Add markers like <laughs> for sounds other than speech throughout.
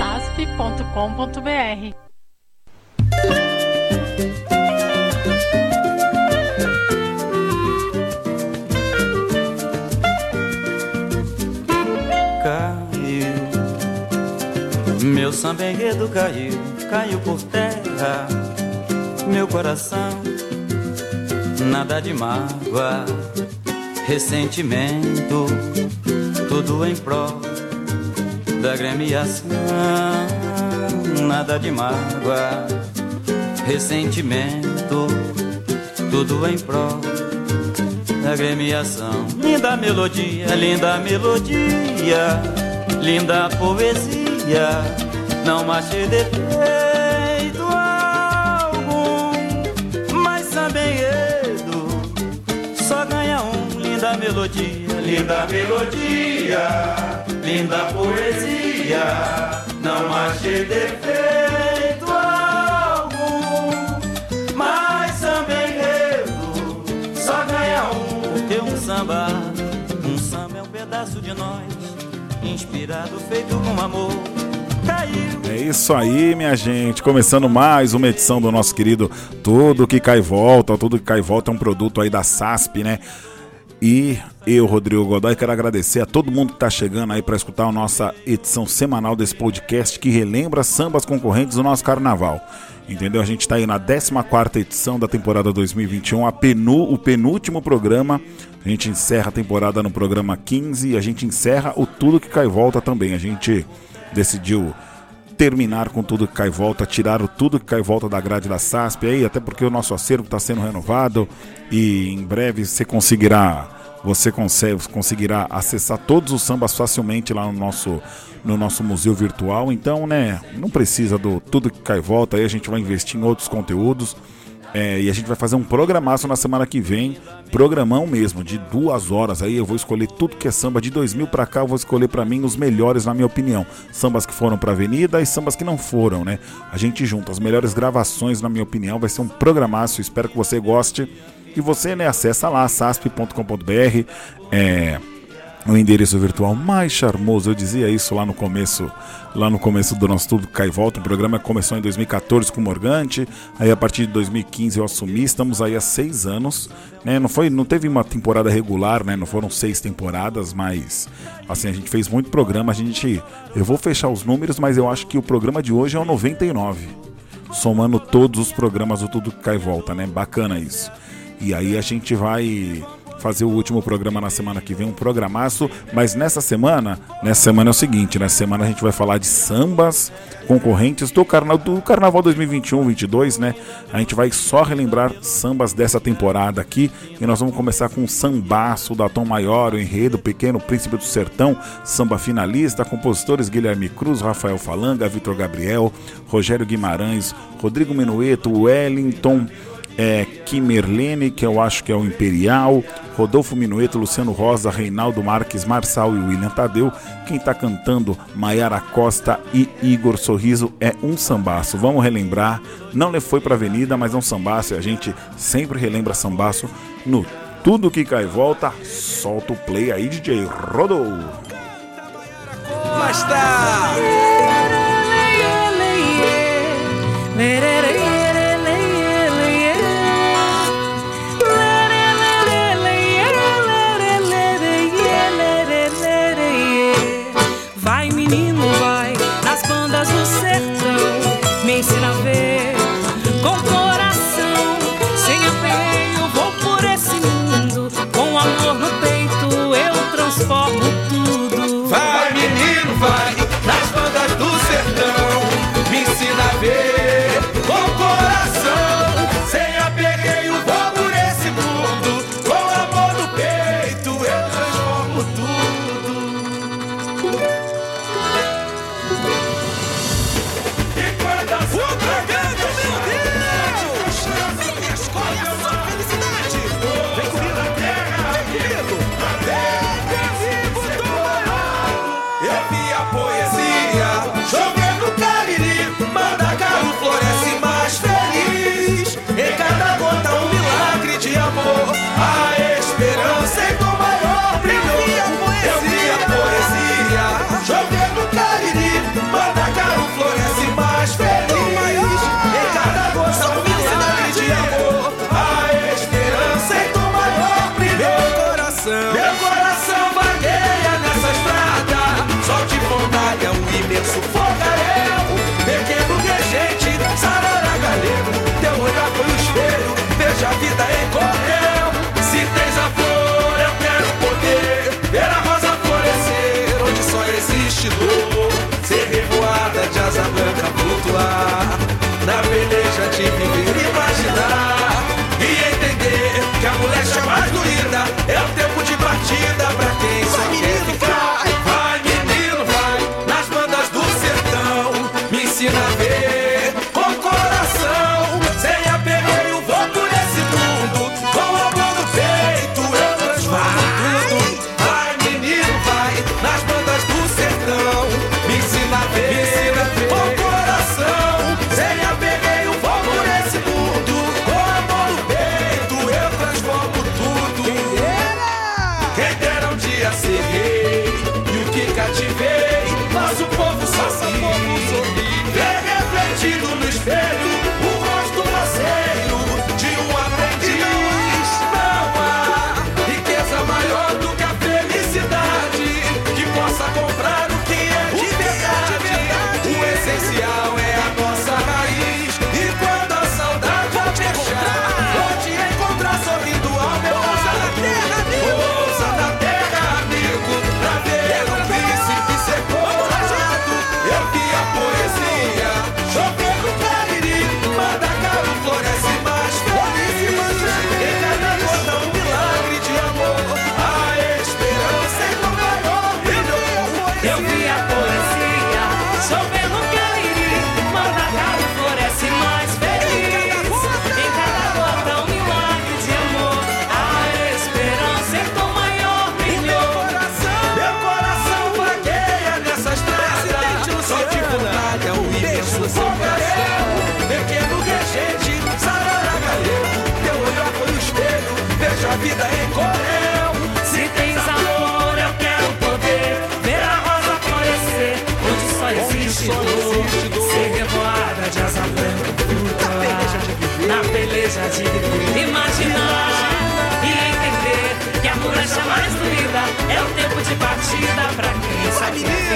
asp.com.br Caiu, meu samba enredo caiu, caiu por terra, meu coração, nada de mágoa, ressentimento, tudo em prol da gremiação, nada de mágoa, ressentimento, tudo em prol da gremiação. Linda melodia, linda melodia, linda poesia, não achei defeito algum, mas também enredo só ganha um. Linda melodia, linda melodia, linda poesia, não achei defeito algum, mas também enredo só ganha um. Porque um samba, um samba é um pedaço de nós, inspirado, feito com amor. Caiu. É isso aí, minha gente. Começando mais uma edição do nosso querido Tudo que Cai Volta. Tudo que Cai Volta é um produto aí da SASP, né? E eu, Rodrigo Godoy, quero agradecer a todo mundo que está chegando aí para escutar a nossa edição semanal desse podcast que relembra sambas concorrentes do nosso carnaval. Entendeu? A gente está aí na 14 edição da temporada 2021, a penu, o penúltimo programa. A gente encerra a temporada no programa 15 e a gente encerra o Tudo que Cai Volta também. A gente decidiu terminar com tudo que cai volta, tirar o tudo que cai volta da grade da SASP aí, até porque o nosso acervo está sendo renovado e em breve você conseguirá você consegue, conseguirá acessar todos os sambas facilmente lá no nosso no nosso museu virtual. Então, né, não precisa do tudo que cai volta, aí a gente vai investir em outros conteúdos. É, e a gente vai fazer um programaço na semana que vem, programão mesmo, de duas horas. Aí eu vou escolher tudo que é samba de 2000 para cá. Eu vou escolher para mim os melhores, na minha opinião. Sambas que foram para Avenida e sambas que não foram, né? A gente junta as melhores gravações, na minha opinião. Vai ser um programaço. Espero que você goste. E você, né, acessa lá, sasp.com.br. É o endereço virtual mais charmoso. Eu dizia isso lá no começo, lá no começo do nosso Tudo Cai Volta. O programa começou em 2014 com o Morgante, aí a partir de 2015 eu assumi. Estamos aí há seis anos, né? Não foi, não teve uma temporada regular, né? Não foram seis temporadas, mas assim a gente fez muito programa. A gente, eu vou fechar os números, mas eu acho que o programa de hoje é o 99, somando todos os programas do Tudo Cai Volta, né? Bacana isso. E aí a gente vai fazer o último programa na semana que vem, um programaço, mas nessa semana, nessa semana é o seguinte, nessa semana a gente vai falar de sambas concorrentes do carnaval, do carnaval 2021-22, né? A gente vai só relembrar sambas dessa temporada aqui e nós vamos começar com o sambaço da Tom Maior, o enredo Pequeno Príncipe do Sertão, samba finalista, compositores Guilherme Cruz, Rafael Falanga, Vitor Gabriel, Rogério Guimarães, Rodrigo Menueto, Wellington é, Kimerlene, que eu acho que é o Imperial, Rodolfo Minueto, Luciano Rosa, Reinaldo Marques, Marçal e William Tadeu. Quem está cantando Maiara Costa e Igor Sorriso é um sambaço. Vamos relembrar, não foi para Avenida, mas é um sambaço e a gente sempre relembra sambaço no Tudo Que Cai e Volta. Solta o play aí, DJ Rodou. Mas tá! Transformo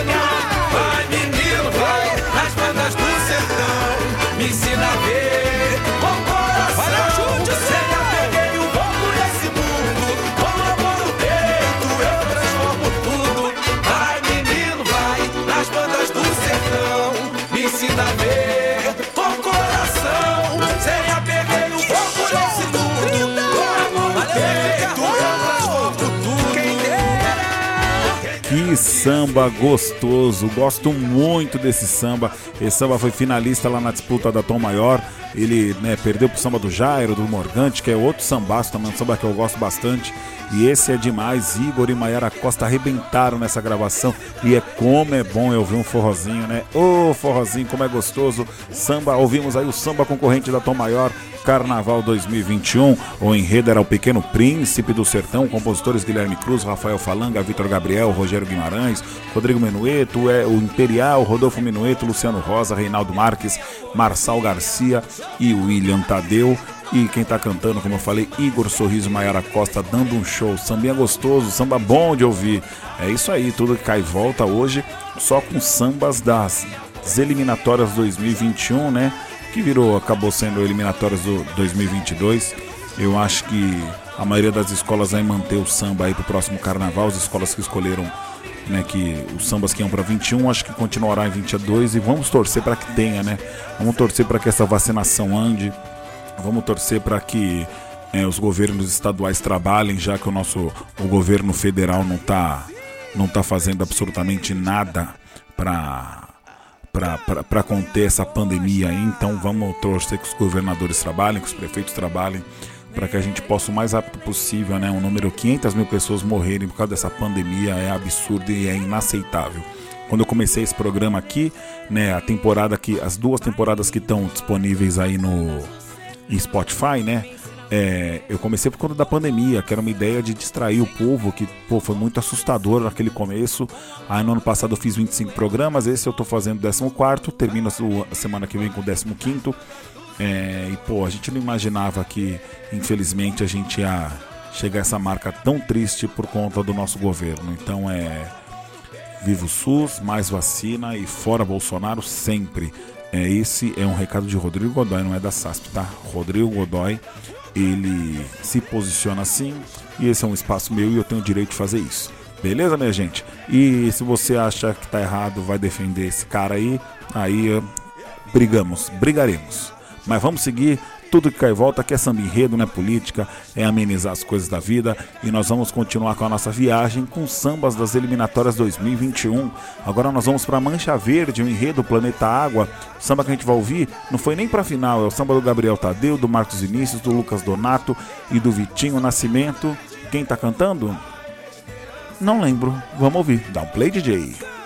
sabe samba gostoso, gosto muito desse samba. Esse samba foi finalista lá na disputa da Tom Maior. Ele né, perdeu pro samba do Jairo, do Morgante, que é outro sambaço também, um samba que eu gosto bastante. E esse é demais. Igor e Maiara Costa arrebentaram nessa gravação. E é como é bom eu ver um forrozinho, né? Ô forrozinho, como é gostoso. Samba, ouvimos aí o samba concorrente da Tom Maior. Carnaval 2021. O enredo era o Pequeno Príncipe do Sertão, compositores Guilherme Cruz, Rafael Falanga, Vitor Gabriel, Rogério Guimarães, Rodrigo Menueto, é, o Imperial, Rodolfo Menueto, Luciano Rosa, Reinaldo Marques, Marçal Garcia e William Tadeu. E quem tá cantando, como eu falei, Igor Sorriso Maiara Costa dando um show. Sambinha gostoso, samba bom de ouvir. É isso aí, tudo que cai e volta hoje, só com sambas das eliminatórias 2021, né? Que virou, acabou sendo eliminatórias do 2022. Eu acho que a maioria das escolas vai manter o samba aí pro próximo carnaval. As escolas que escolheram, né, que os sambas que iam para 21, acho que continuará em 22 e vamos torcer para que tenha, né? Vamos torcer para que essa vacinação ande. Vamos torcer para que eh, os governos estaduais trabalhem, já que o nosso o governo federal não está não tá fazendo absolutamente nada para para conter essa pandemia. Então vamos torcer que os governadores trabalhem, que os prefeitos trabalhem, para que a gente possa o mais rápido possível, né? Um número 500 mil pessoas morrerem por causa dessa pandemia é absurdo e é inaceitável. Quando eu comecei esse programa aqui, né, a temporada que as duas temporadas que estão disponíveis aí no em Spotify, né? É, eu comecei por conta da pandemia, que era uma ideia de distrair o povo, que pô, foi muito assustador naquele começo. Aí no ano passado eu fiz 25 programas, esse eu tô fazendo 14, termino a semana que vem com o 15. É, e pô, a gente não imaginava que, infelizmente, a gente ia chegar a essa marca tão triste por conta do nosso governo. Então é. Viva o SUS, mais vacina e fora Bolsonaro sempre. É, esse é um recado de Rodrigo Godoy, não é da SASP, tá? Rodrigo Godoy, ele se posiciona assim e esse é um espaço meu e eu tenho o direito de fazer isso. Beleza, minha gente? E se você acha que tá errado, vai defender esse cara aí, aí eh, brigamos, brigaremos. Mas vamos seguir tudo que cai volta, que é samba enredo, não é política, é amenizar as coisas da vida. E nós vamos continuar com a nossa viagem com sambas das eliminatórias 2021. Agora nós vamos para Mancha Verde, o enredo Planeta Água. O samba que a gente vai ouvir não foi nem para final, é o samba do Gabriel Tadeu, do Marcos Vinícius, do Lucas Donato e do Vitinho Nascimento. Quem tá cantando? Não lembro. Vamos ouvir. Dá um play, DJ.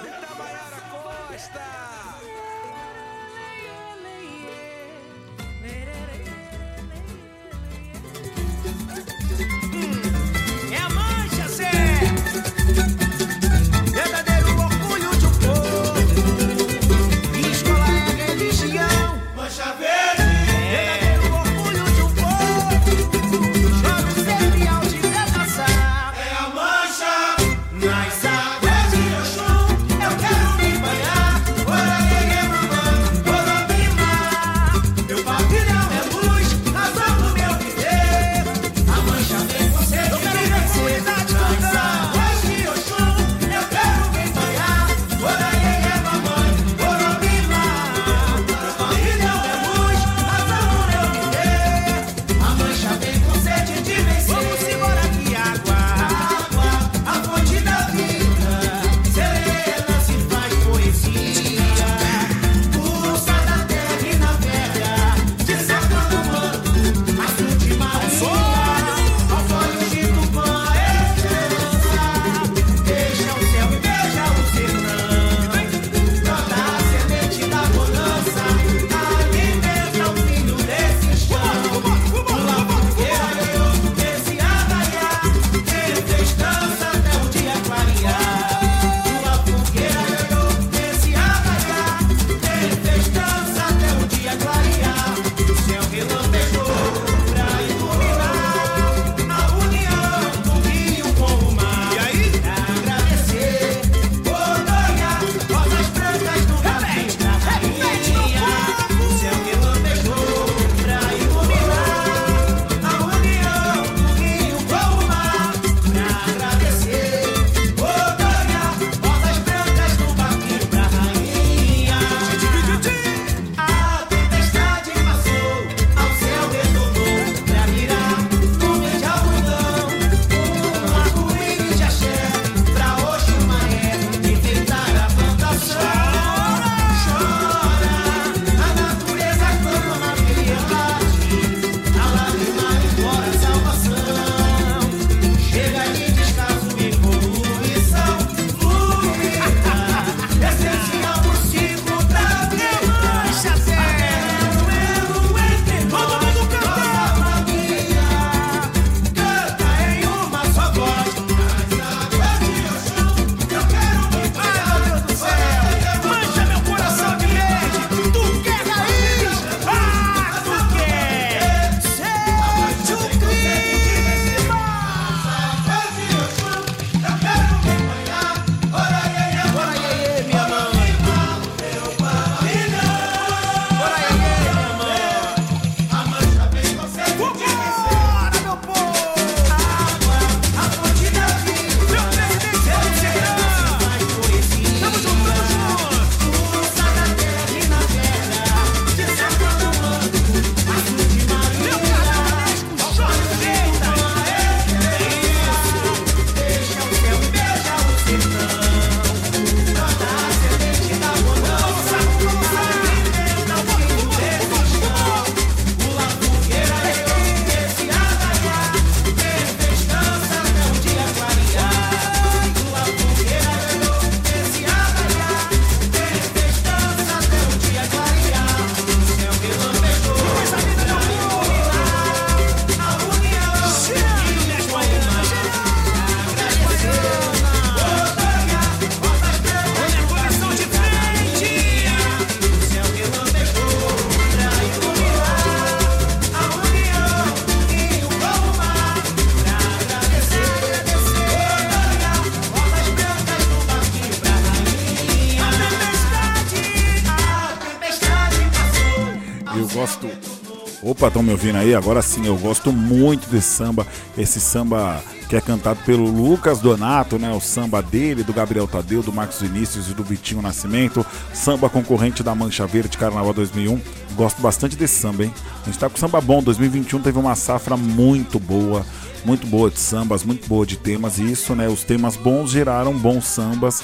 Ouvindo aí? Agora sim, eu gosto muito desse samba. Esse samba que é cantado pelo Lucas Donato, né? O samba dele, do Gabriel Tadeu, do Marcos Vinícius e do Vitinho Nascimento. Samba concorrente da Mancha Verde Carnaval 2001. Gosto bastante desse samba, hein? A gente tá com samba bom. 2021 teve uma safra muito boa muito boa de sambas, muito boa de temas, e isso, né? Os temas bons geraram bons sambas.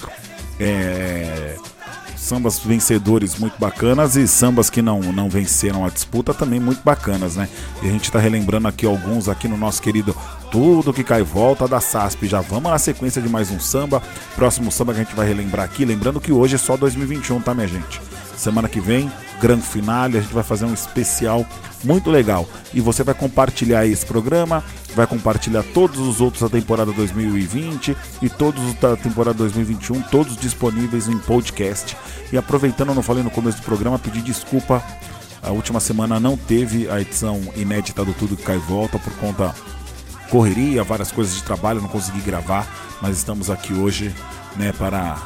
É, sambas vencedores muito bacanas e sambas que não, não venceram a disputa também muito bacanas, né? E a gente está relembrando aqui alguns aqui no nosso querido Tudo que cai volta da SASP. Já vamos na sequência de mais um samba. Próximo samba que a gente vai relembrar aqui, lembrando que hoje é só 2021, tá, minha gente? Semana que vem, grande finale, a gente vai fazer um especial muito legal. E você vai compartilhar esse programa, vai compartilhar todos os outros da temporada 2020 e todos os da temporada 2021, todos disponíveis em podcast. E aproveitando, eu não falei no começo do programa, pedir desculpa. A última semana não teve a edição inédita do Tudo que Cai e Volta por conta correria, várias coisas de trabalho, não consegui gravar, mas estamos aqui hoje, né, para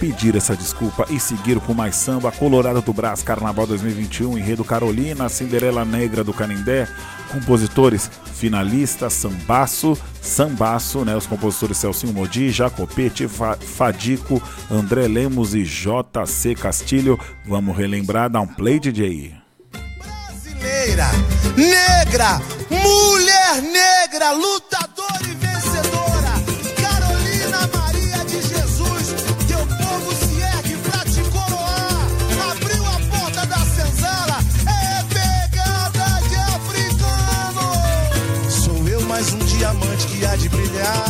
pedir essa desculpa e seguir com mais samba Colorado do Brás Carnaval 2021, Enredo Carolina, Cinderela Negra do Canindé, compositores finalistas Sambaço, Sambaço, né, os compositores Celcinho Modi, Jacopete, Fadico, André Lemos e JC Castilho. Vamos relembrar, dá um play DJ. Brasileira, negra, mulher negra, lutadora e de brilhar.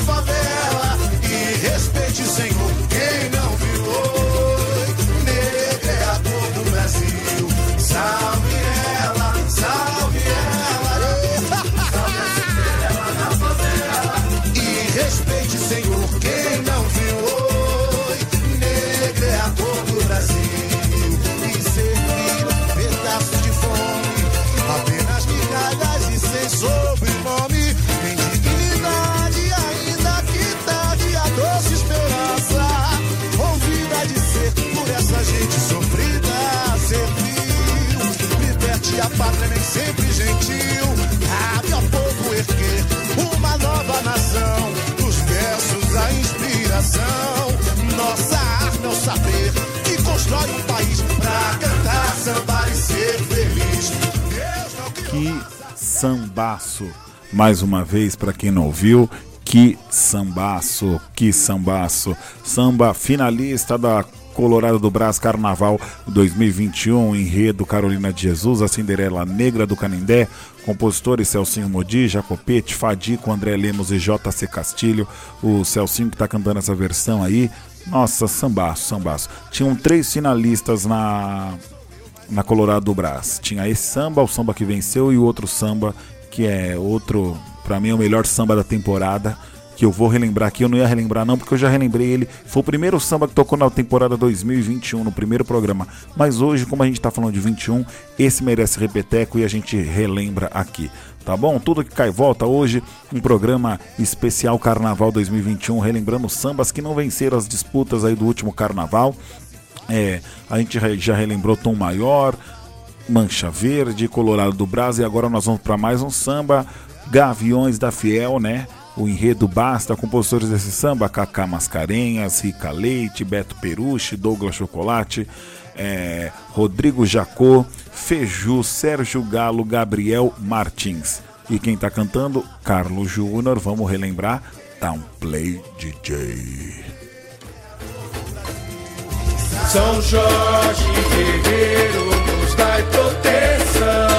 Cinderela sambaço. Mais uma vez, para quem não ouviu, que sambaço, que sambaço. Samba finalista da Colorado do Brás Carnaval 2021, enredo Carolina de Jesus, a Cinderela Negra do Canindé, compositores Celcinho Modi, Jacopete, Fadico, André Lemos e JC Castilho, o Celcinho que tá cantando essa versão aí, nossa, sambaço, sambaço. Tinham três finalistas na, na Colorado do Brás, tinha esse samba, o samba que venceu e o outro samba que é outro, para mim é o melhor samba da temporada, que eu vou relembrar aqui, eu não ia relembrar não, porque eu já relembrei ele. Foi o primeiro samba que tocou na temporada 2021, no primeiro programa. Mas hoje, como a gente tá falando de 21, esse merece repeteco e a gente relembra aqui. Tá bom? Tudo que cai volta hoje, um programa especial Carnaval 2021, relembrando sambas que não venceram as disputas aí do último carnaval. É, a gente já relembrou Tom Maior, Mancha Verde, Colorado do Brasil e agora nós vamos para mais um samba, Gaviões da Fiel, né? O enredo basta, compositores desse samba, Cacá Mascarenhas, Rica Leite, Beto Peruche, Douglas Chocolate, é, Rodrigo Jacô, Feju, Sérgio Galo, Gabriel Martins. E quem tá cantando? Carlos Júnior, vamos relembrar, Town Play DJ. São Jorge Guerreiro nos dá proteção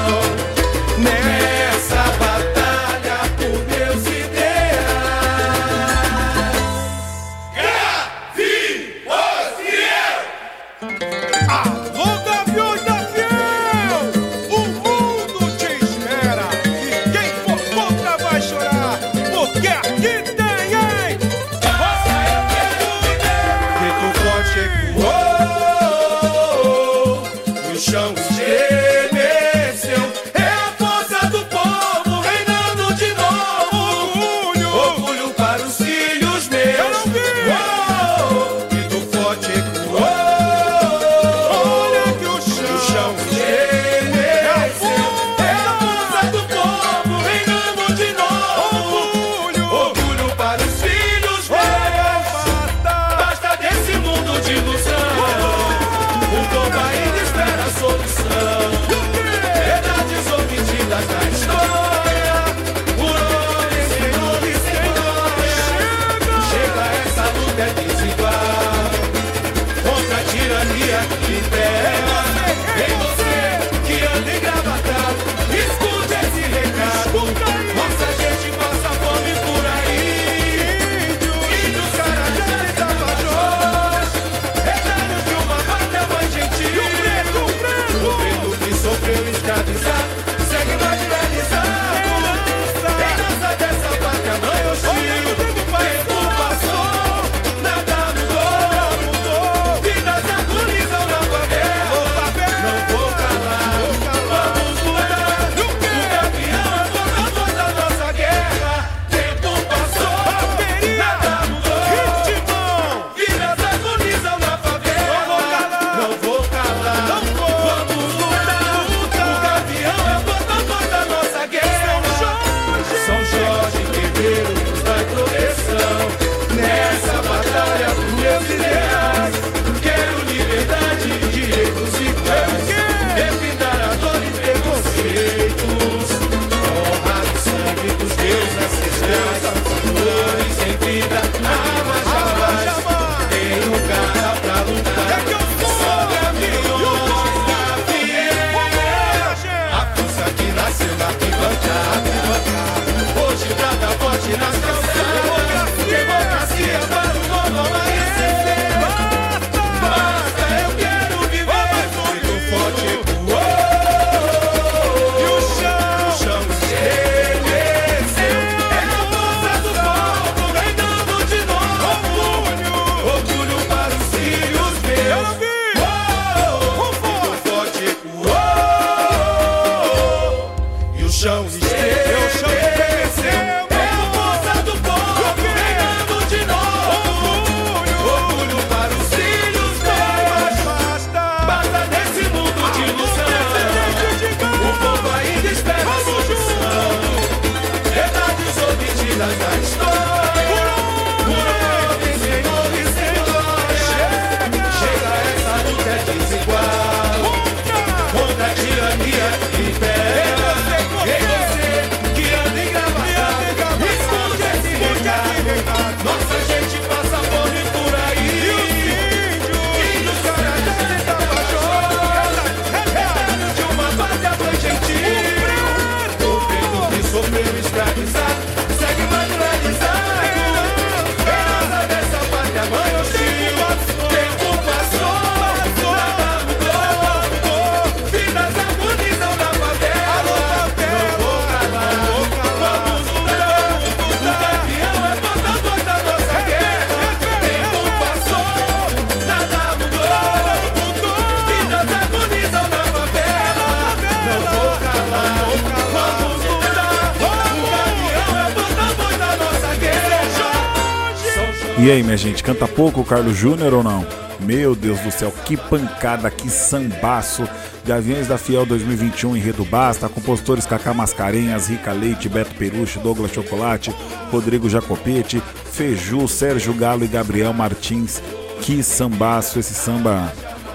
E aí, minha gente, canta pouco o Carlos Júnior ou não? Meu Deus do céu, que pancada, que sambaço. Gaviões da Fiel 2021, Enredo Basta, compositores Cacá Mascarenhas, Rica Leite, Beto Peruche, Douglas Chocolate, Rodrigo Jacopete, Feju, Sérgio Galo e Gabriel Martins. Que sambaço, esse samba.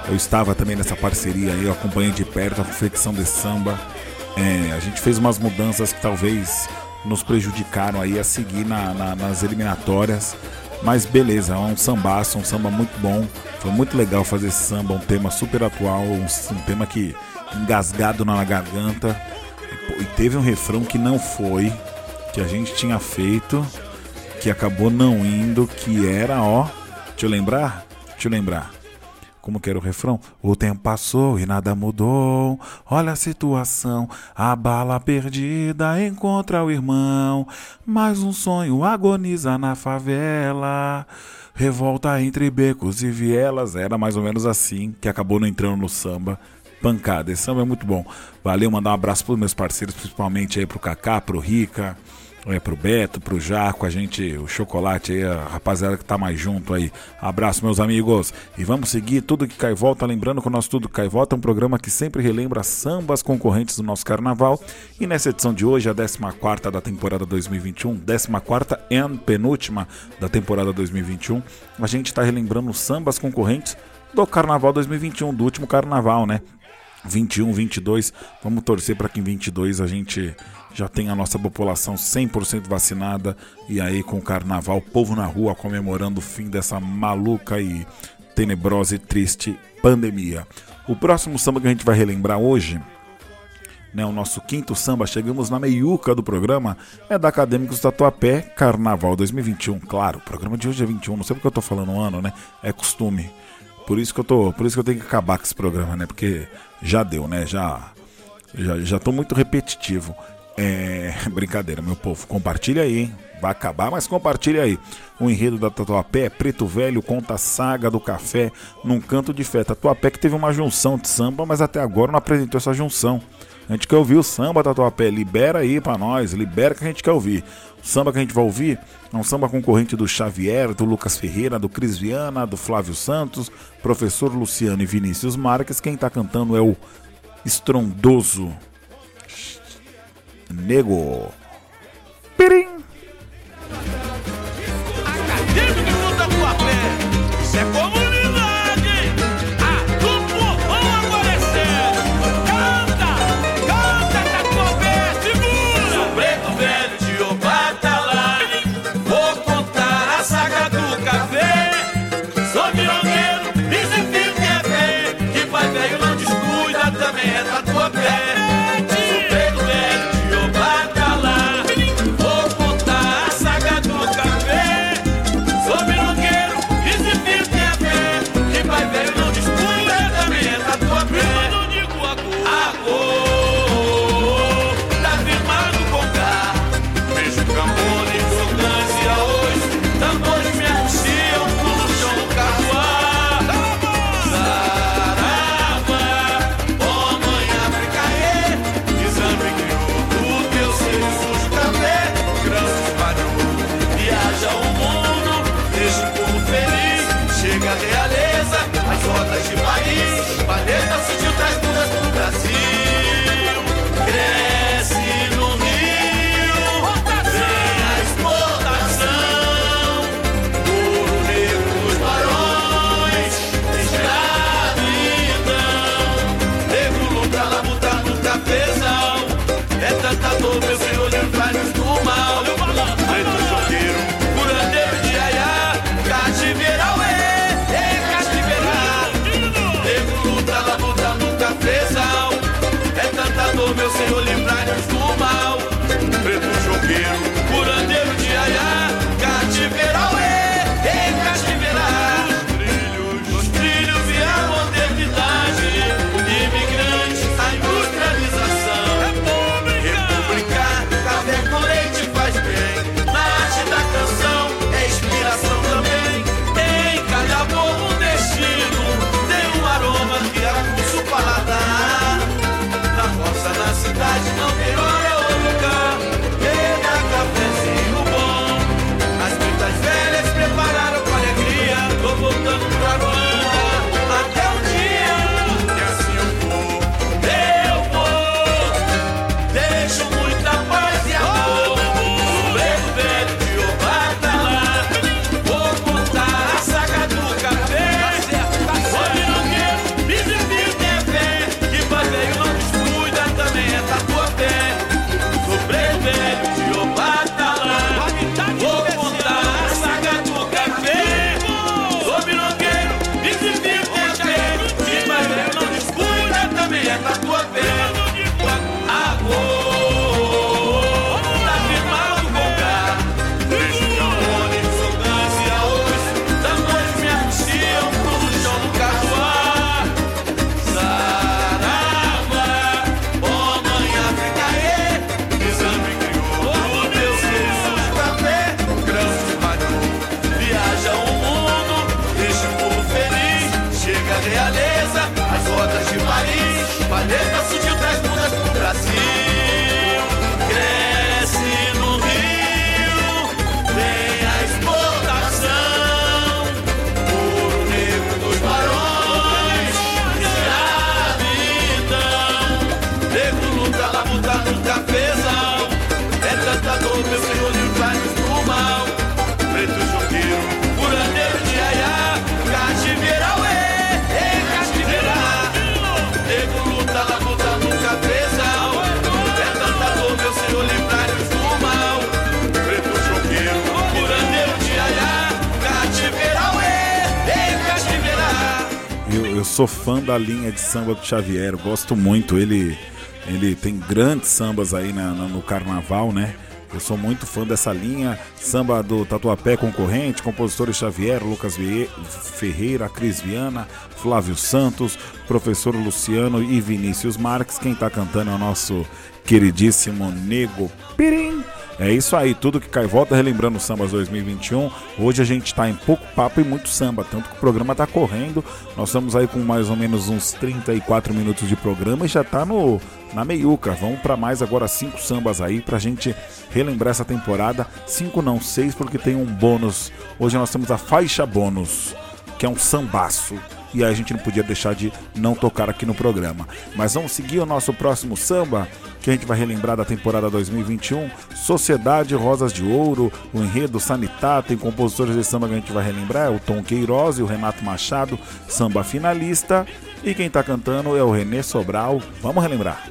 Eu estava também nessa parceria aí, eu acompanhei de perto a confecção desse samba. É, a gente fez umas mudanças que talvez nos prejudicaram aí a seguir na, na, nas eliminatórias. Mas beleza, é um sambaço, um samba muito bom. Foi muito legal fazer esse samba, um tema super atual, um, um tema que engasgado na garganta. E, e teve um refrão que não foi, que a gente tinha feito, que acabou não indo, que era, ó. Deixa eu lembrar? Deixa eu lembrar. Como que era o refrão? O tempo passou e nada mudou. Olha a situação, a bala perdida encontra o irmão. Mais um sonho agoniza na favela. Revolta entre becos e vielas. Era mais ou menos assim que acabou não entrando no samba. Pancada, esse samba é muito bom. Valeu, mandar um abraço para os meus parceiros, principalmente aí pro Kaká, pro Rica, é, pro Beto, pro Jaco, a gente, o Chocolate aí, a rapaziada que tá mais junto aí. Abraço, meus amigos. E vamos seguir tudo que cai volta. Lembrando que o nosso Tudo Cai Volta é um programa que sempre relembra sambas concorrentes do nosso carnaval. E nessa edição de hoje, a 14 da temporada 2021, 14 e penúltima da temporada 2021, a gente tá relembrando sambas concorrentes do carnaval 2021, do último carnaval, né? 21, 22. Vamos torcer para que em 22 a gente já tem a nossa população 100% vacinada e aí com o carnaval, povo na rua comemorando o fim dessa maluca e tenebrosa e triste pandemia. O próximo samba que a gente vai relembrar hoje, né, o nosso quinto samba, chegamos na meiuca do programa, é da Acadêmicos Tatuapé, Carnaval 2021. Claro, o programa de hoje é 21, não sei porque eu tô falando um ano, né? É costume. Por isso que eu tô, por isso que eu tenho que acabar com esse programa, né? Porque já deu, né? Já já, já tô muito repetitivo. É. <laughs> Brincadeira, meu povo. Compartilha aí, hein? Vai acabar, mas compartilha aí. O enredo da Tatuapé, Preto Velho conta a saga do café num canto de fé. Tatuapé que teve uma junção de samba, mas até agora não apresentou essa junção. A gente quer ouvir o samba Tatuapé. Libera aí pra nós, libera que a gente quer ouvir. O samba que a gente vai ouvir é um samba concorrente do Xavier, do Lucas Ferreira, do Cris Viana, do Flávio Santos, professor Luciano e Vinícius Marques. Quem tá cantando é o estrondoso Nego. Pirim. Acadêmico do Tatuapé, isso é comunidade. Sou fã da linha de samba do Xavier, gosto muito. Ele, ele tem grandes sambas aí na, na- no carnaval, né? Eu sou muito fã dessa linha. Samba do Tatuapé concorrente, compositores Xavier, Lucas Ferreira, Cris Viana, Flávio Santos, professor Luciano e Vinícius Marques. Quem tá cantando é o nosso queridíssimo Nego Pirim. É isso aí, tudo que cai volta, relembrando o Sambas 2021. Hoje a gente tá em pouco papo e muito samba, tanto que o programa tá correndo. Nós estamos aí com mais ou menos uns 34 minutos de programa e já tá no na meiuca. Vamos para mais agora cinco sambas aí pra gente relembrar essa temporada. Cinco não, seis, porque tem um bônus. Hoje nós temos a faixa bônus, que é um sambaço. E aí a gente não podia deixar de não tocar aqui no programa. Mas vamos seguir o nosso próximo samba, que a gente vai relembrar da temporada 2021. Sociedade Rosas de Ouro, o enredo Sanitá, tem compositores de samba que a gente vai relembrar, é o Tom Queiroz e o Renato Machado, samba finalista. E quem tá cantando é o Renê Sobral. Vamos relembrar.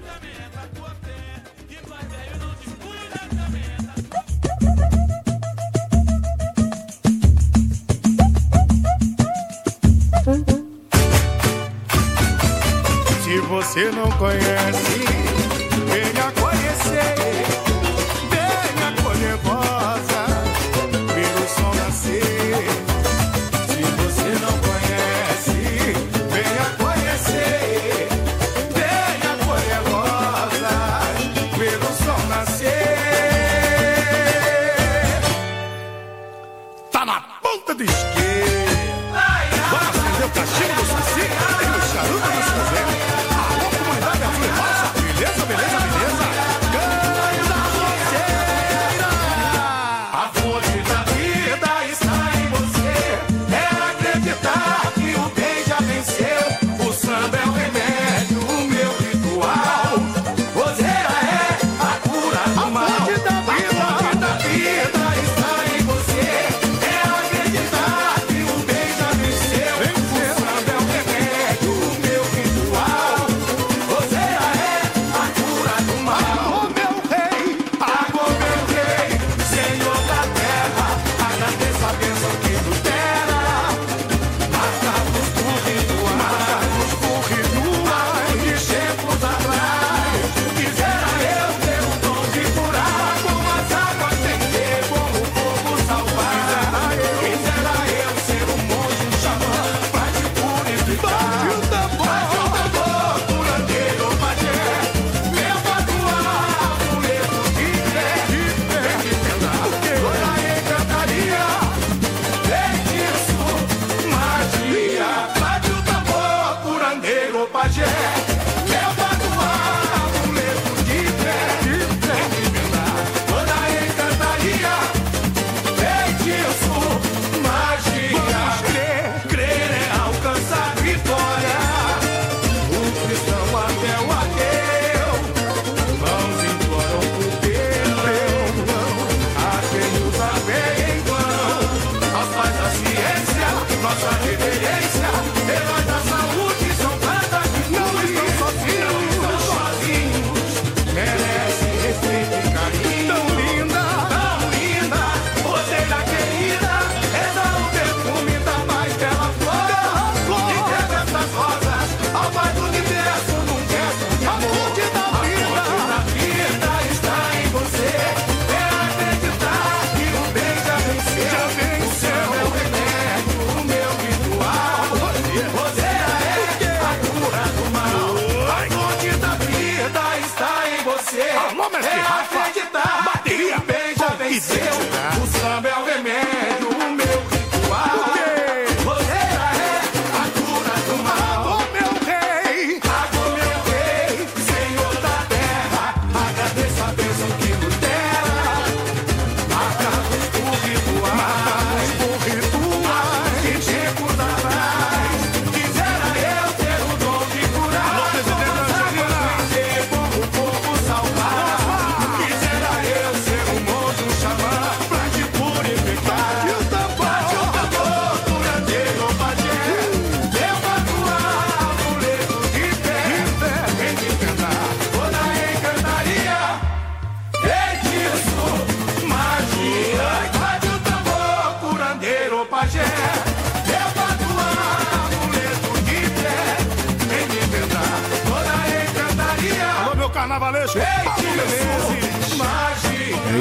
Você não conhece,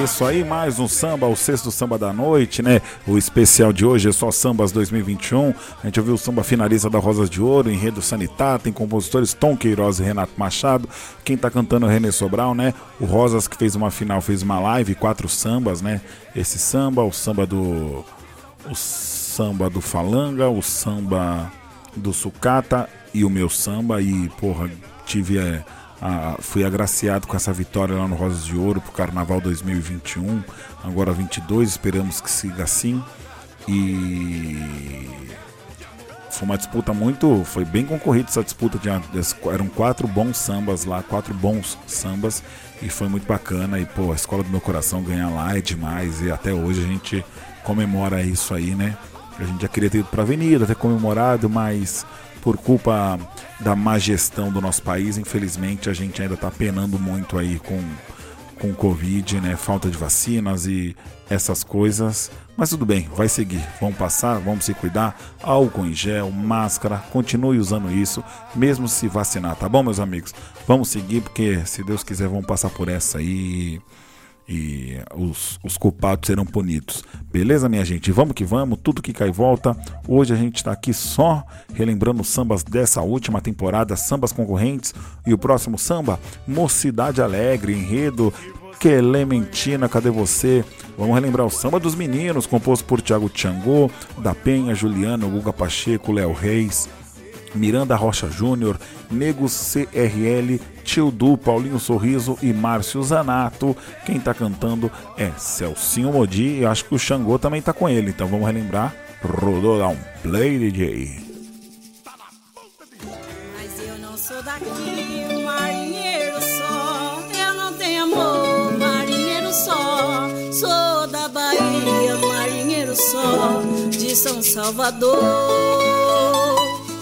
isso aí, mais um samba, o sexto samba da noite, né? O especial de hoje é só Sambas 2021. A gente ouviu o samba finalista da Rosas de Ouro, enredo Sanitar, tem compositores Tom Queiroz e Renato Machado. Quem tá cantando é o René Sobral, né? O Rosas que fez uma final, fez uma live, quatro sambas, né? Esse samba, o samba do. O samba do Falanga, o samba do Sucata e o meu samba. E, porra, tive. É, a, fui agraciado com essa vitória lá no Rosas de Ouro pro Carnaval 2021, agora 22, esperamos que siga assim. E foi uma disputa muito, foi bem concorrida essa disputa, tinha, eram quatro bons sambas lá, quatro bons sambas e foi muito bacana e pô, a escola do meu coração ganhar lá é demais e até hoje a gente comemora isso aí, né? A gente já queria ter ido para a avenida, ter comemorado, mas por culpa da má gestão do nosso país, infelizmente a gente ainda está penando muito aí com com Covid, né? Falta de vacinas e essas coisas. Mas tudo bem, vai seguir. Vamos passar, vamos se cuidar. Álcool em gel, máscara, continue usando isso, mesmo se vacinar, tá bom, meus amigos? Vamos seguir, porque se Deus quiser, vamos passar por essa aí e os, os culpados serão punidos. Beleza, minha gente? Vamos que vamos, tudo que cai volta. Hoje a gente está aqui só relembrando os sambas dessa última temporada, sambas concorrentes. E o próximo samba, Mocidade Alegre, enredo. Clementina, cadê você? Vamos relembrar o samba dos meninos, composto por Tiago Tchangô, da Penha, Juliano, Guga Pacheco, Léo Reis, Miranda Rocha Júnior, Nego CRL, Tio Du, Paulinho Sorriso e Márcio Zanato. Quem tá cantando é Celcinho Modi e acho que o Xangô também tá com ele. Então vamos relembrar. Rodou dar um play, DJ. Mas eu não sou daqui, marinheiro só. Eu não tenho amor, marinheiro só. Sou da Bahia, marinheiro só. De São Salvador.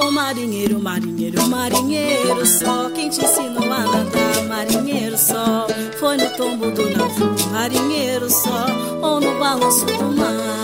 Ô marinheiro, marinheiro, marinheiro só. Quem te ensinou a nadar, marinheiro só. Foi no tombo do navio, marinheiro só. Ou no balanço do mar.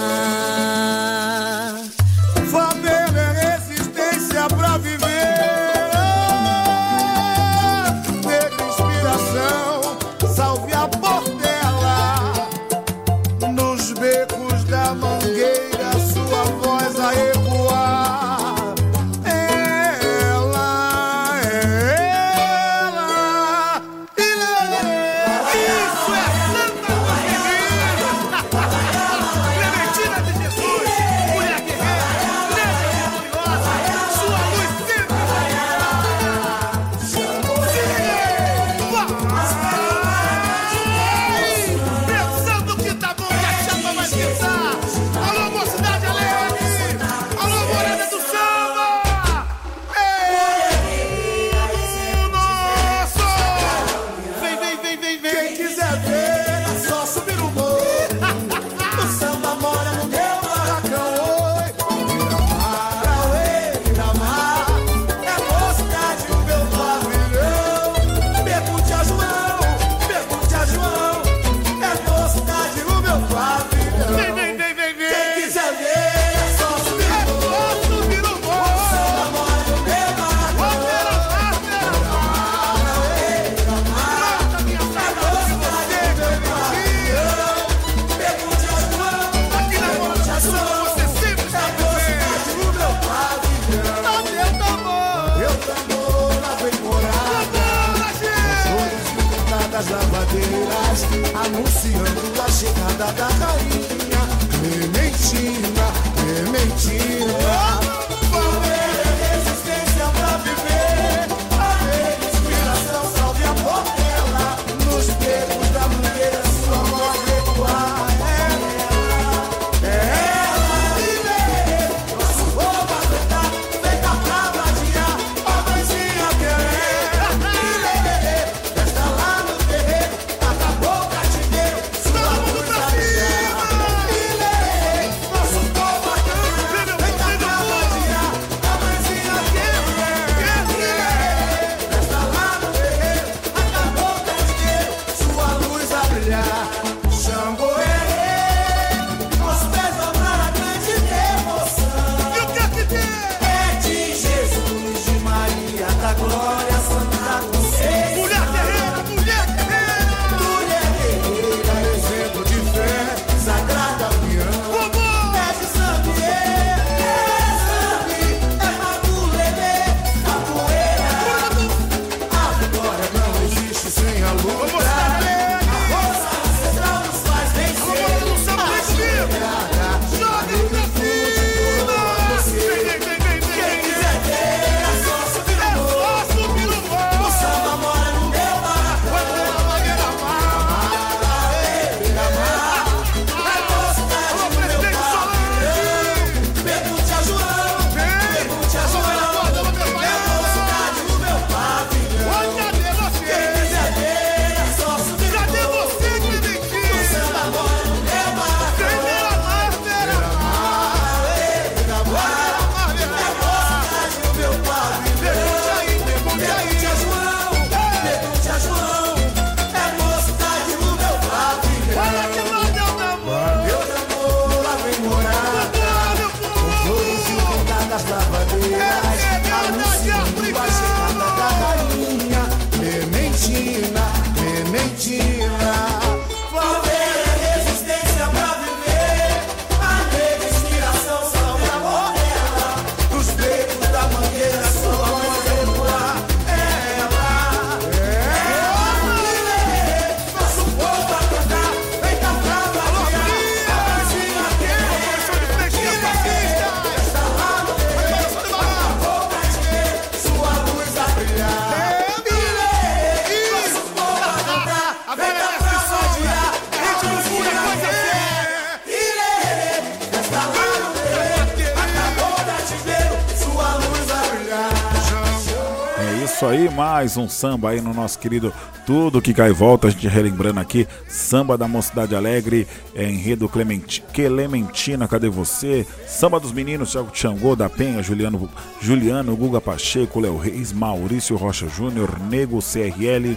Mais um samba aí no nosso querido Tudo Que Cai Volta. A gente relembrando aqui, samba da Mocidade Alegre, é, enredo Clementi, Clementina, cadê você? Samba dos meninos, Thiago Xangô, da Penha, Juliano, Juliano, Guga Pacheco, Léo Reis, Maurício Rocha Júnior, Nego CRL.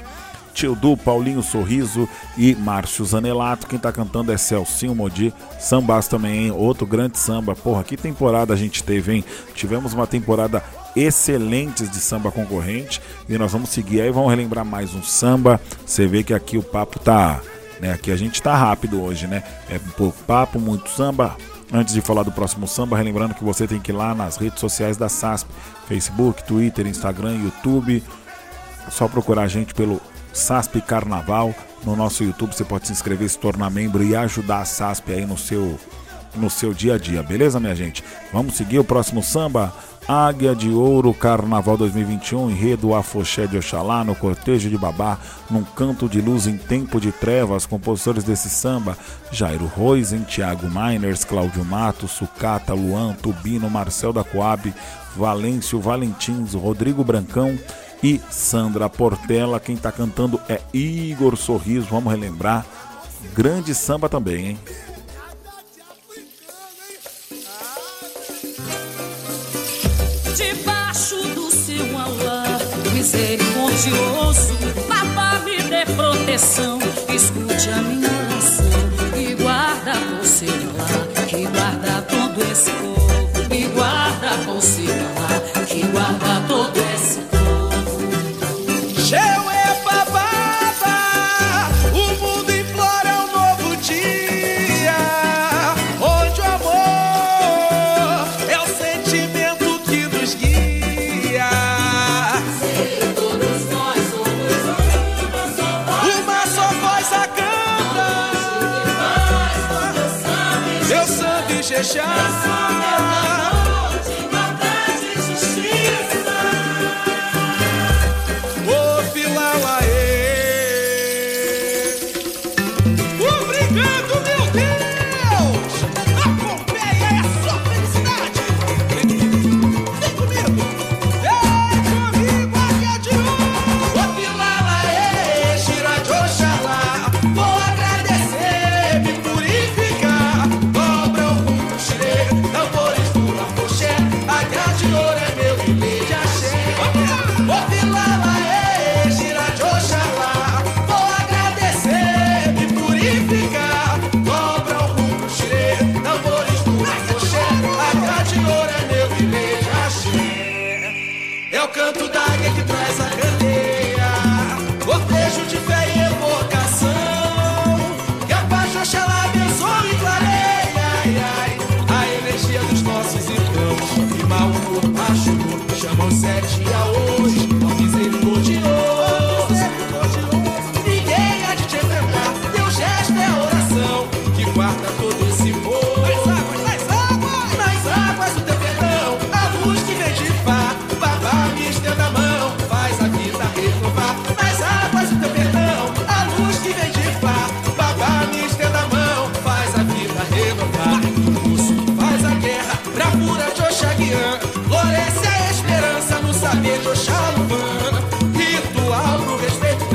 Tio Du, Paulinho Sorriso e Márcio Zanelato. Quem tá cantando é Celcinho Modi. Sambas também, hein? Outro grande samba. Porra, que temporada a gente teve, hein? Tivemos uma temporada excelentes de samba concorrente e nós vamos seguir aí, vamos relembrar mais um samba. Você vê que aqui o papo tá, né? Aqui a gente tá rápido hoje, né? É pouco papo, muito samba. Antes de falar do próximo samba, relembrando que você tem que ir lá nas redes sociais da SASP, Facebook, Twitter, Instagram, YouTube. Só procurar a gente pelo SASP Carnaval. No nosso YouTube você pode se inscrever, se tornar membro e ajudar a SASP aí no seu no seu dia a dia, beleza, minha gente? Vamos seguir o próximo samba. Águia de Ouro, Carnaval 2021, enredo Afoxé de Oxalá, no Cortejo de Babá, num canto de luz em tempo de trevas, compositores desse samba, Jairo Roisen, Thiago Miners, Cláudio Mato, Sucata, Luan, Tubino, Marcel da Coab, Valêncio Valentins, Rodrigo Brancão e Sandra Portela. Quem tá cantando é Igor Sorriso, vamos relembrar. Grande samba também, hein? Debaixo do seu alar misericordioso, Papá me dê proteção, escute a minha oração e guarda por seu lar,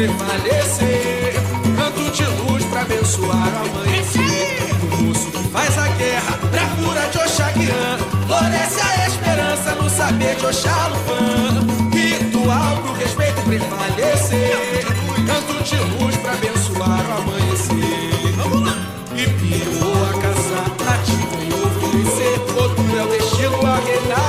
prevalecer. Canto de luz pra abençoar o amanhecer. O que faz a guerra Bravura de Oxaguian. Floresce a esperança no saber de Oxalumã Ritual pro respeito prevalecer. Canto de luz pra abençoar o amanhecer. Vamos lá! E pirou a caça nativa e oferecer. Outro é o destino a renascer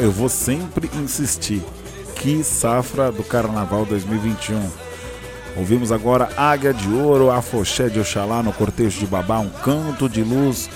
eu vou sempre insistir. Que safra do Carnaval 2021. Ouvimos agora Águia de Ouro, Afoxé de Oxalá no Cortejo de Babá, um canto de luz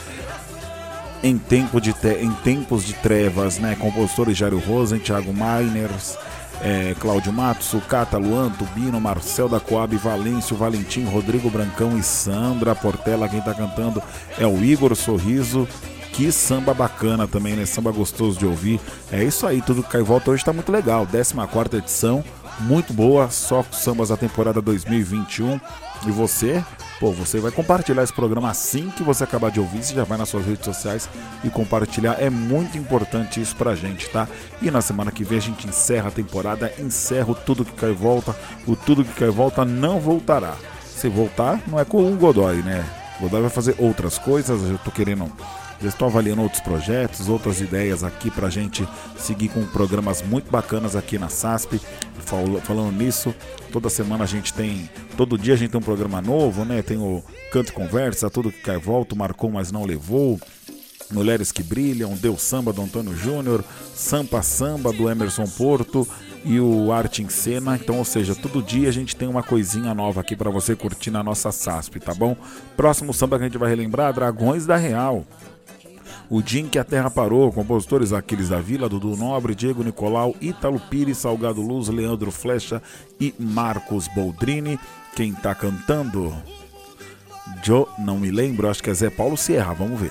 em, tempo de te- em tempos de trevas, né? Compositores Jário Rosen, Thiago Miners, é, Cláudio Matos, Sucata, Luan, Tubino, Marcel da Coab, Valêncio, Valentim, Rodrigo Brancão e Sandra Portela. Quem tá cantando é o Igor Sorriso. Que samba bacana também, né? Samba gostoso de ouvir. É isso aí, tudo que cai volta hoje tá muito legal. 14 edição, muito boa, só sambas da temporada 2021. E você, pô, você vai compartilhar esse programa assim que você acabar de ouvir. Você já vai nas suas redes sociais e compartilhar. É muito importante isso pra gente, tá? E na semana que vem a gente encerra a temporada, encerra o Tudo que cai volta. O Tudo que cai volta não voltará. Se voltar, não é com o Godoy, né? Godoy vai fazer outras coisas. Eu tô querendo já estou avaliando outros projetos, outras ideias aqui pra gente seguir com programas muito bacanas aqui na SASP. Fal- Falando nisso, toda semana a gente tem, todo dia a gente tem um programa novo, né? Tem o Canto e Conversa, tudo que cai volta, marcou mas não levou. Mulheres que Brilham, Deus Samba do Antônio Júnior, Sampa Samba do Emerson Porto e o Arte em Cena. Então, ou seja, todo dia a gente tem uma coisinha nova aqui pra você curtir na nossa SASP, tá bom? Próximo samba que a gente vai relembrar, Dragões da Real. O Dia em que a Terra Parou, compositores Aquiles da Vila, Dudu Nobre, Diego Nicolau, Ítalo Pires, Salgado Luz, Leandro Flecha e Marcos Boldrini. Quem tá cantando? Jo, não me lembro, acho que é Zé Paulo Sierra, vamos ver.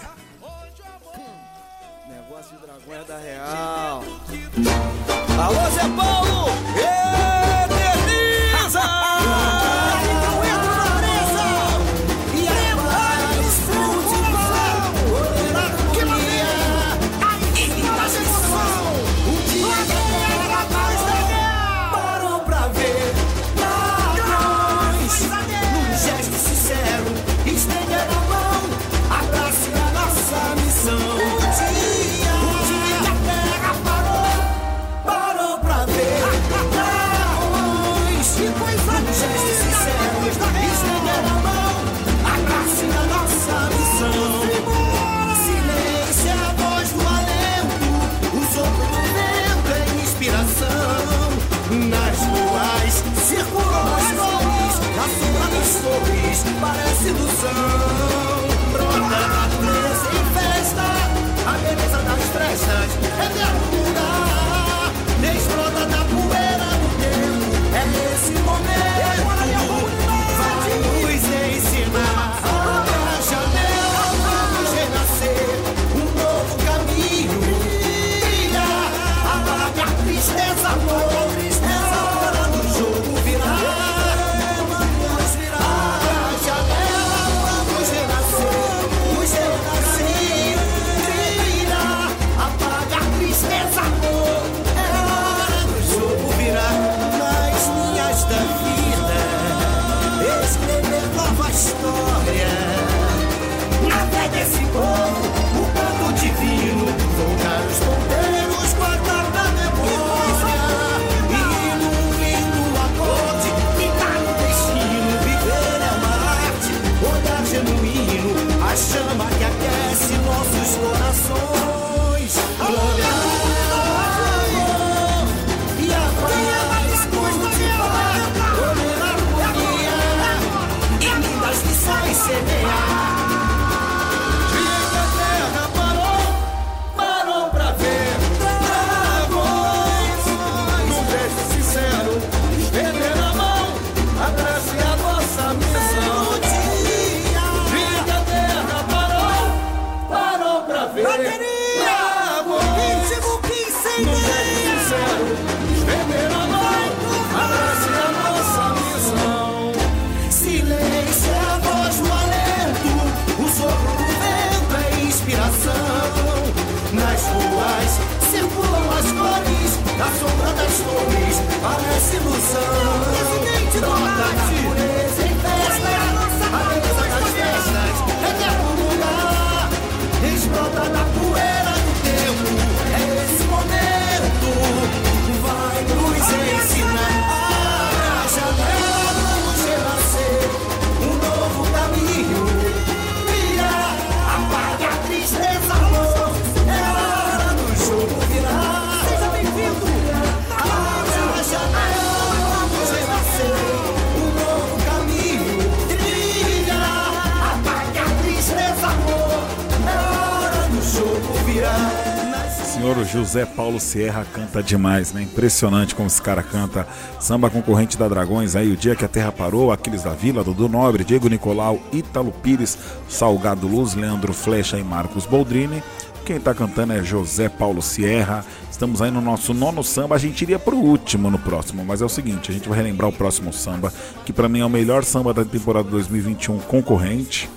Paulo Sierra canta demais, né? Impressionante como esse cara canta. Samba concorrente da Dragões aí, o dia que a terra parou, Aquiles da Vila, Dudu Nobre, Diego Nicolau, Ítalo Pires, Salgado Luz, Leandro Flecha e Marcos Boldrini. Quem tá cantando é José Paulo Sierra. Estamos aí no nosso nono samba. A gente iria pro último no próximo, mas é o seguinte: a gente vai relembrar o próximo samba, que para mim é o melhor samba da temporada 2021 concorrente,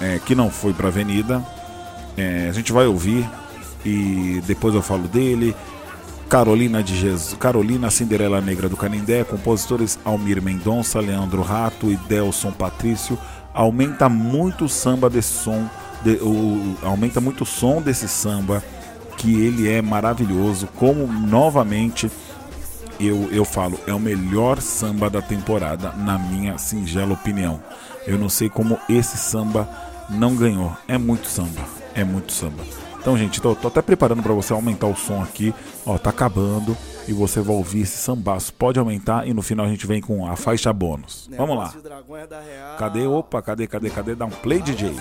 é, que não foi pra Avenida. É, a gente vai ouvir e depois eu falo dele. Carolina de Jesus, Carolina Cinderela Negra do Canindé, compositores Almir Mendonça, Leandro Rato e Delson Patrício. Aumenta muito o samba desse som, de- o- aumenta muito o som desse samba, que ele é maravilhoso. Como novamente eu, eu falo, é o melhor samba da temporada, na minha singela opinião. Eu não sei como esse samba não ganhou. É muito samba, é muito samba. Então, gente, tô, tô até preparando para você aumentar o som aqui. Ó, tá acabando e você vai ouvir esse sambaço. Pode aumentar e no final a gente vem com a faixa bônus. Vamos lá. É. Cadê? Opa, cadê, cadê, cadê? Dá um play, DJ.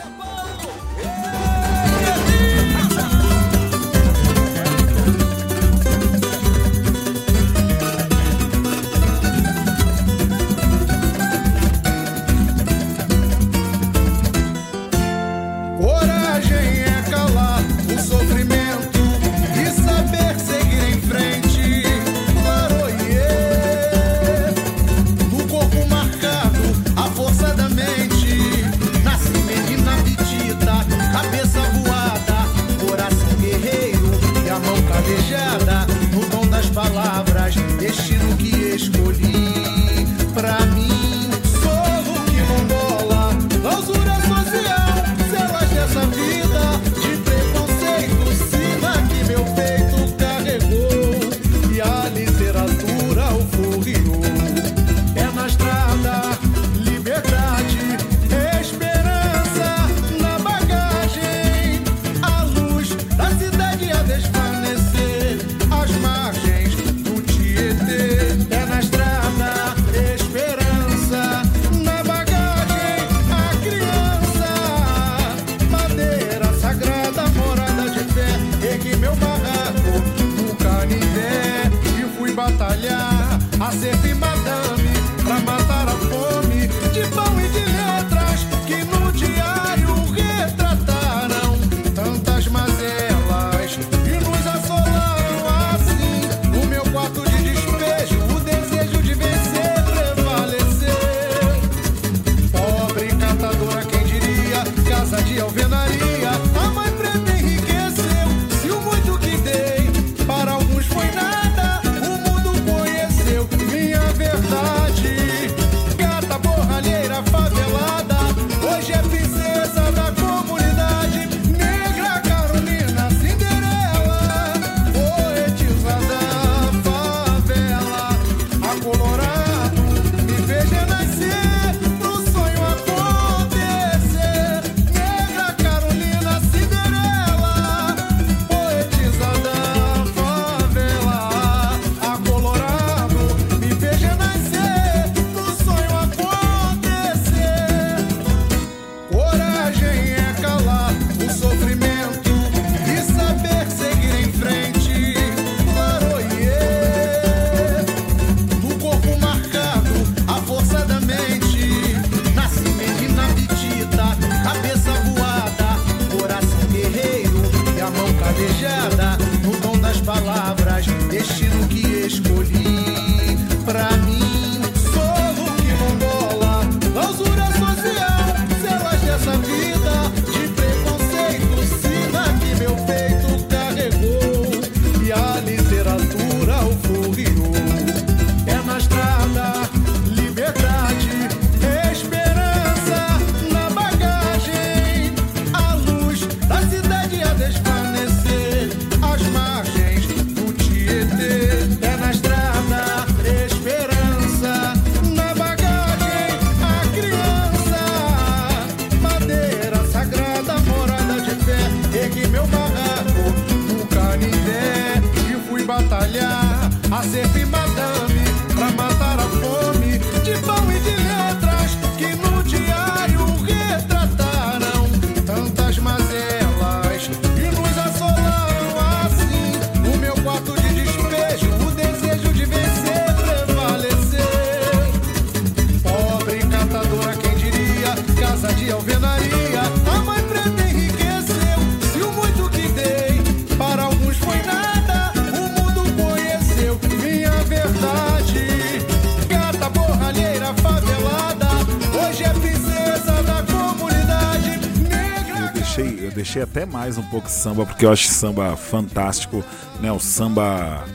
Deixei até mais um pouco de samba, porque eu acho samba fantástico, né? O samba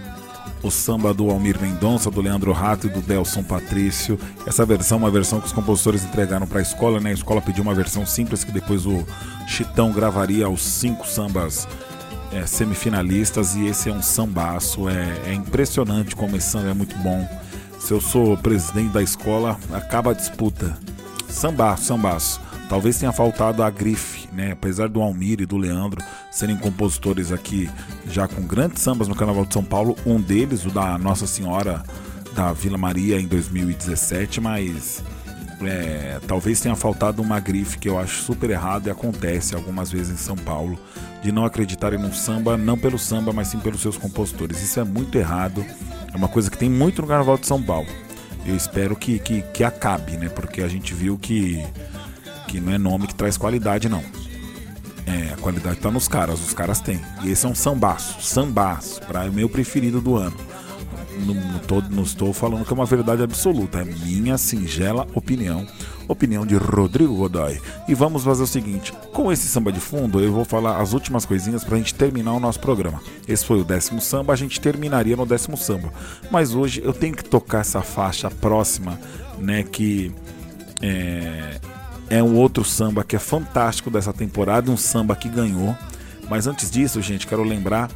o samba do Almir Mendonça, do Leandro Rato e do Delson Patrício. Essa versão é uma versão que os compositores entregaram para a escola, né? A escola pediu uma versão simples que depois o Chitão gravaria os cinco sambas é, semifinalistas e esse é um sambaço. É, é impressionante como esse samba é muito bom. Se eu sou presidente da escola, acaba a disputa. Sambaço, sambaço. Talvez tenha faltado a grife, né? Apesar do Almir e do Leandro serem compositores aqui já com grandes sambas no Carnaval de São Paulo, um deles, o da Nossa Senhora da Vila Maria em 2017, mas é, talvez tenha faltado uma grife que eu acho super errado e acontece algumas vezes em São Paulo, de não acreditarem no samba, não pelo samba, mas sim pelos seus compositores. Isso é muito errado, é uma coisa que tem muito no Carnaval de São Paulo. Eu espero que, que, que acabe, né? Porque a gente viu que que não é nome que traz qualidade, não. É, a qualidade tá nos caras, os caras têm. E esse é um sambaço, sambaço, para o meu preferido do ano. Não, tô, não estou falando que é uma verdade absoluta, é minha singela opinião. Opinião de Rodrigo Godoy. E vamos fazer o seguinte: com esse samba de fundo, eu vou falar as últimas coisinhas pra gente terminar o nosso programa. Esse foi o décimo samba, a gente terminaria no décimo samba. Mas hoje eu tenho que tocar essa faixa próxima, né? Que é, é um outro samba que é fantástico dessa temporada, um samba que ganhou. Mas antes disso, gente, quero lembrar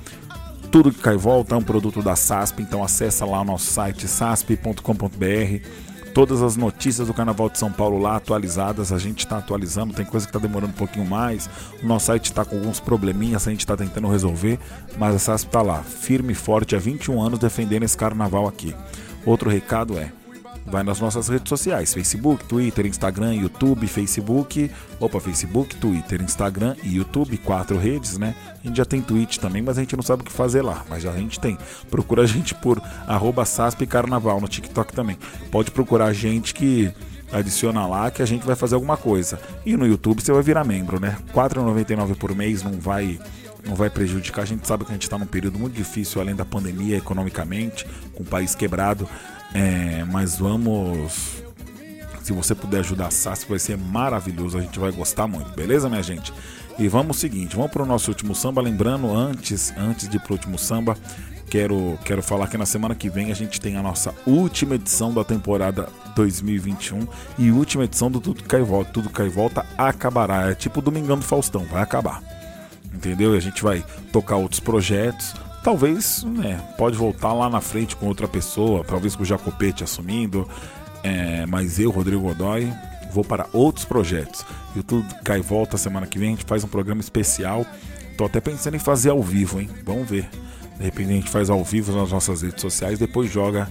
tudo que cai e volta é um produto da SASP, então acessa lá o nosso site sasp.com.br. Todas as notícias do Carnaval de São Paulo lá atualizadas, a gente está atualizando, tem coisa que está demorando um pouquinho mais. O nosso site está com alguns probleminhas, a gente está tentando resolver, mas a SASP está lá, firme e forte, há 21 anos defendendo esse carnaval aqui. Outro recado é: vai nas nossas redes sociais: Facebook, Twitter, Instagram, YouTube, Facebook. Opa, Facebook, Twitter, Instagram e YouTube, quatro redes, né? A gente já tem Twitch também, mas a gente não sabe o que fazer lá. Mas a gente tem. Procura a gente por arroba Carnaval no TikTok também. Pode procurar a gente que adiciona lá que a gente vai fazer alguma coisa. E no YouTube você vai virar membro, né? R$ 4,99 por mês não vai não vai prejudicar. A gente sabe que a gente está num período muito difícil, além da pandemia, economicamente, com o país quebrado. É, mas vamos. Se você puder ajudar a SASP, vai ser maravilhoso. A gente vai gostar muito, beleza, minha gente? E vamos o seguinte, vamos para o nosso último samba. Lembrando, antes, antes de ir para o último samba, quero, quero falar que na semana que vem a gente tem a nossa última edição da temporada 2021 e última edição do Tudo Cai Volta. Tudo Cai Volta acabará. É tipo Domingão do Faustão, vai acabar. Entendeu? E a gente vai tocar outros projetos Talvez, né, pode voltar lá na frente com outra pessoa, talvez com o Jacopete assumindo, é, mas eu, Rodrigo Godoy, vou para outros projetos. E tudo cai e volta semana que vem, a gente faz um programa especial. Tô até pensando em fazer ao vivo, hein? Vamos ver. De repente a gente faz ao vivo nas nossas redes sociais, depois joga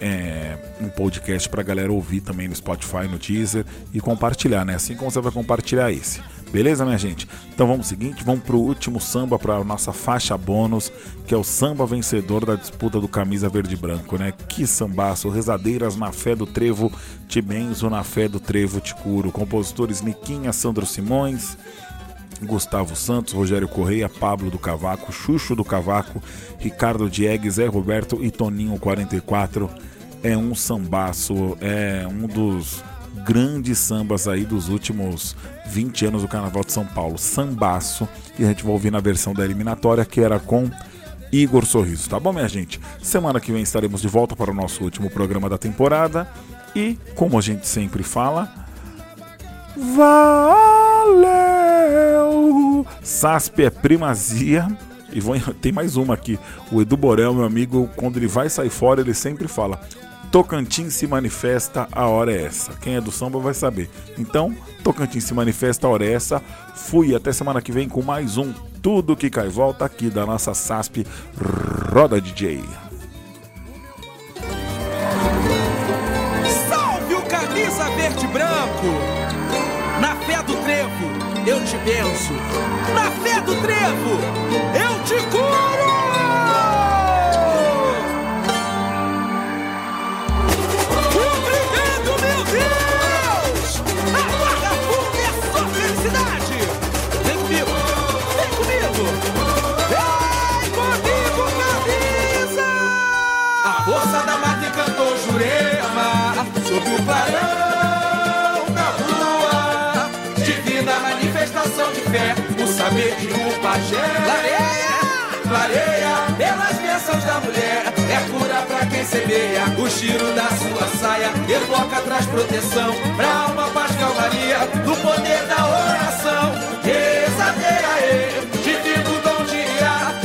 é, um podcast para a galera ouvir também no Spotify, no Deezer e compartilhar, né? Assim como você vai compartilhar esse. Beleza, minha gente? Então vamos seguinte, vamos pro último samba para nossa faixa bônus, que é o samba vencedor da disputa do camisa verde e branco, né? Que sambaço, rezadeiras na fé do trevo, te benzo na fé do trevo, te curo. Compositores Niquinha, Sandro Simões, Gustavo Santos, Rogério Correia, Pablo do Cavaco, Xuxo do Cavaco, Ricardo Diegues, Zé Roberto e Toninho 44. É um sambaço, é um dos grandes sambas aí dos últimos 20 anos do Carnaval de São Paulo. Sambaço, que a gente vai ouvir na versão da eliminatória, que era com Igor Sorriso, tá bom, minha gente? Semana que vem estaremos de volta para o nosso último programa da temporada. E, como a gente sempre fala, valeu! SASP é primazia. E vou, tem mais uma aqui. O Edu Borel, meu amigo, quando ele vai sair fora, ele sempre fala: Tocantins se manifesta, a hora é essa. Quem é do samba vai saber. Então, Tocantins se manifesta, a hora é essa. Fui até semana que vem com mais um Tudo que cai volta aqui da nossa SASP Roda DJ. Salve o camisa verde branco! Fé do trevo, eu te benço. Na fé do trevo, eu te curo! verde o pajé. Clareia, clareia, pelas bênçãos da mulher. É cura pra quem semeia, o tiro da sua saia. Evoca, traz proteção pra alma, paz, calmaria. do poder da oração, exadeia, divino dom de.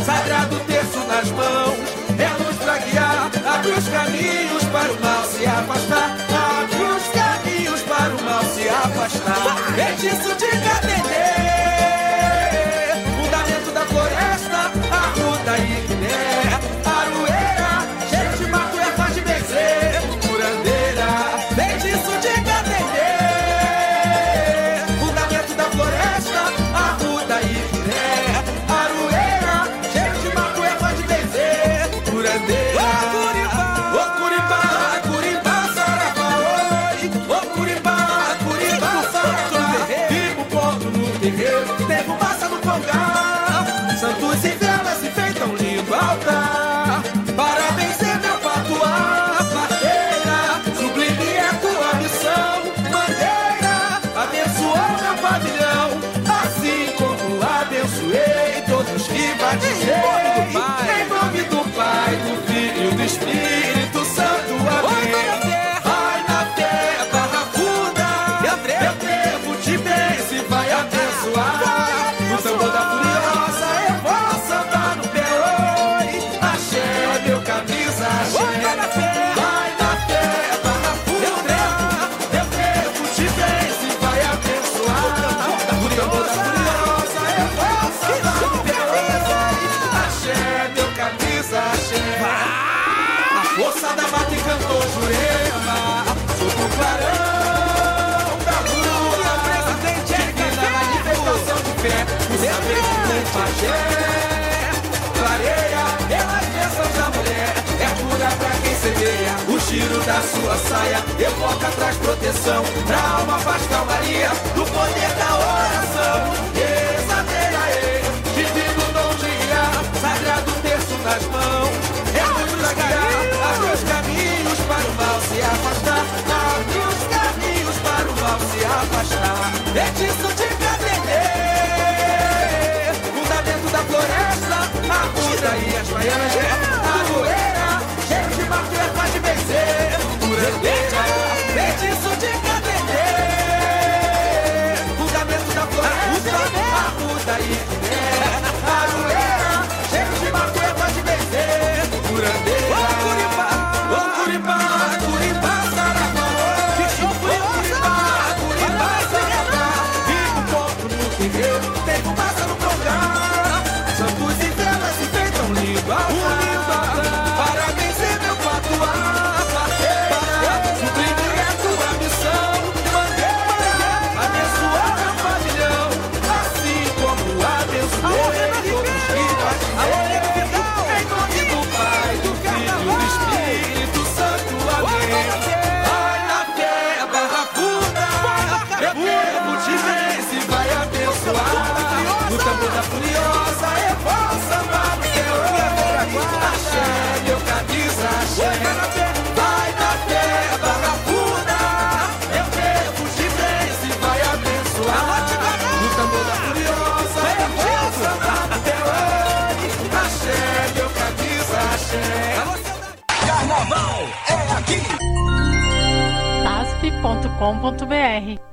Sagrado terço nas mãos, é luz pra guiar. Abre os caminhos para o mal se afastar. Abre os caminhos para o mal se afastar. Feitiço é de cada Magé Clareia pelas bênçãos da mulher É cura pra quem semeia O tiro da sua saia Evoca, traz proteção Pra alma faz calmaria Do poder da oração essa areia, Divino dom de guiar Sagrado terço nas mãos É a luz da guiar Abre os caminhos para o mal se afastar Abre os caminhos para o mal se afastar Feitiço vida e as baianas é a goleira. Cheiro de mato é a vencer. Por eu feitiço www.cultura.com.br.